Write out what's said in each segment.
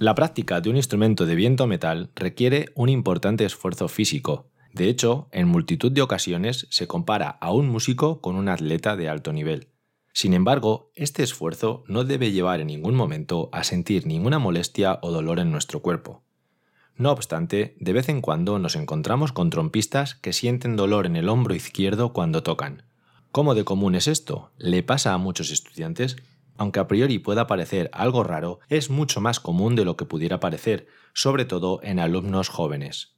La práctica de un instrumento de viento metal requiere un importante esfuerzo físico. De hecho, en multitud de ocasiones se compara a un músico con un atleta de alto nivel. Sin embargo, este esfuerzo no debe llevar en ningún momento a sentir ninguna molestia o dolor en nuestro cuerpo. No obstante, de vez en cuando nos encontramos con trompistas que sienten dolor en el hombro izquierdo cuando tocan. ¿Cómo de común es esto? ¿Le pasa a muchos estudiantes? Aunque a priori pueda parecer algo raro, es mucho más común de lo que pudiera parecer, sobre todo en alumnos jóvenes.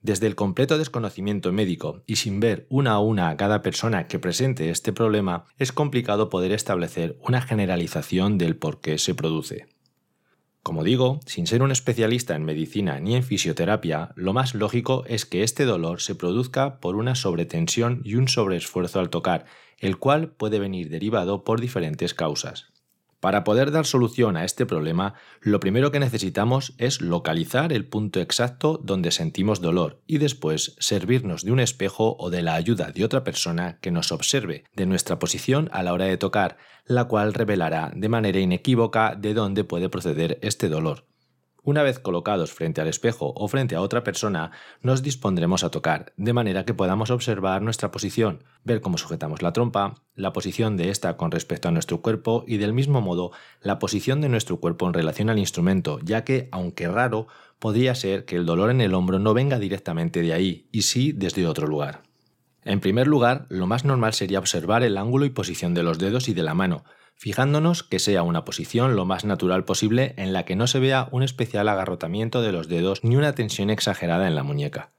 Desde el completo desconocimiento médico y sin ver una a una a cada persona que presente este problema, es complicado poder establecer una generalización del por qué se produce. Como digo, sin ser un especialista en medicina ni en fisioterapia, lo más lógico es que este dolor se produzca por una sobretensión y un sobreesfuerzo al tocar, el cual puede venir derivado por diferentes causas. Para poder dar solución a este problema, lo primero que necesitamos es localizar el punto exacto donde sentimos dolor y después servirnos de un espejo o de la ayuda de otra persona que nos observe de nuestra posición a la hora de tocar, la cual revelará de manera inequívoca de dónde puede proceder este dolor. Una vez colocados frente al espejo o frente a otra persona, nos dispondremos a tocar, de manera que podamos observar nuestra posición, ver cómo sujetamos la trompa, la posición de ésta con respecto a nuestro cuerpo y del mismo modo la posición de nuestro cuerpo en relación al instrumento, ya que, aunque raro, podría ser que el dolor en el hombro no venga directamente de ahí, y sí desde otro lugar. En primer lugar, lo más normal sería observar el ángulo y posición de los dedos y de la mano, fijándonos que sea una posición lo más natural posible en la que no se vea un especial agarrotamiento de los dedos ni una tensión exagerada en la muñeca.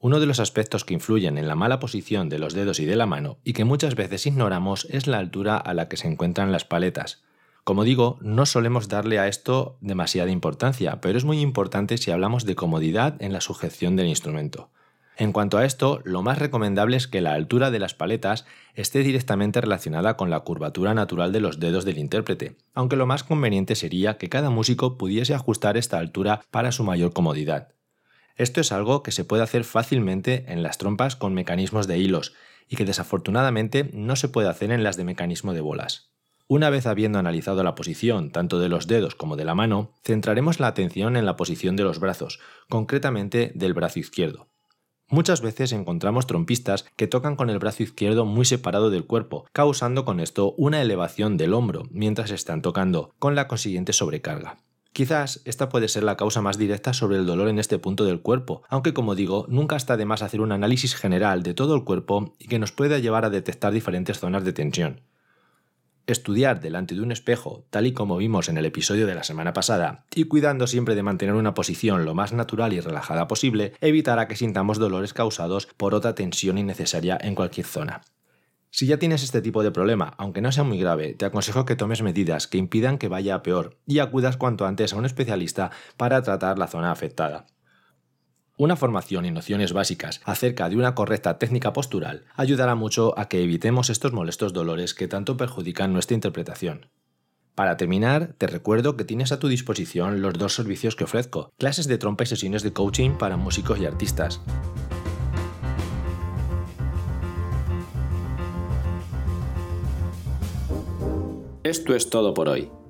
Uno de los aspectos que influyen en la mala posición de los dedos y de la mano y que muchas veces ignoramos es la altura a la que se encuentran las paletas. Como digo, no solemos darle a esto demasiada importancia, pero es muy importante si hablamos de comodidad en la sujeción del instrumento. En cuanto a esto, lo más recomendable es que la altura de las paletas esté directamente relacionada con la curvatura natural de los dedos del intérprete, aunque lo más conveniente sería que cada músico pudiese ajustar esta altura para su mayor comodidad. Esto es algo que se puede hacer fácilmente en las trompas con mecanismos de hilos y que desafortunadamente no se puede hacer en las de mecanismo de bolas. Una vez habiendo analizado la posición tanto de los dedos como de la mano, centraremos la atención en la posición de los brazos, concretamente del brazo izquierdo. Muchas veces encontramos trompistas que tocan con el brazo izquierdo muy separado del cuerpo, causando con esto una elevación del hombro mientras están tocando, con la consiguiente sobrecarga. Quizás esta puede ser la causa más directa sobre el dolor en este punto del cuerpo, aunque como digo, nunca está de más hacer un análisis general de todo el cuerpo y que nos pueda llevar a detectar diferentes zonas de tensión. Estudiar delante de un espejo, tal y como vimos en el episodio de la semana pasada, y cuidando siempre de mantener una posición lo más natural y relajada posible, evitará que sintamos dolores causados por otra tensión innecesaria en cualquier zona. Si ya tienes este tipo de problema, aunque no sea muy grave, te aconsejo que tomes medidas que impidan que vaya a peor y acudas cuanto antes a un especialista para tratar la zona afectada. Una formación y nociones básicas acerca de una correcta técnica postural ayudará mucho a que evitemos estos molestos dolores que tanto perjudican nuestra interpretación. Para terminar, te recuerdo que tienes a tu disposición los dos servicios que ofrezco, clases de trompa y sesiones de coaching para músicos y artistas. Esto es todo por hoy.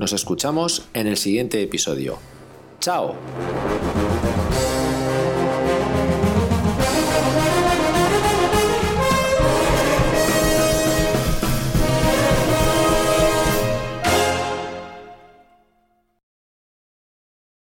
Nos escuchamos en el siguiente episodio. ¡Chao!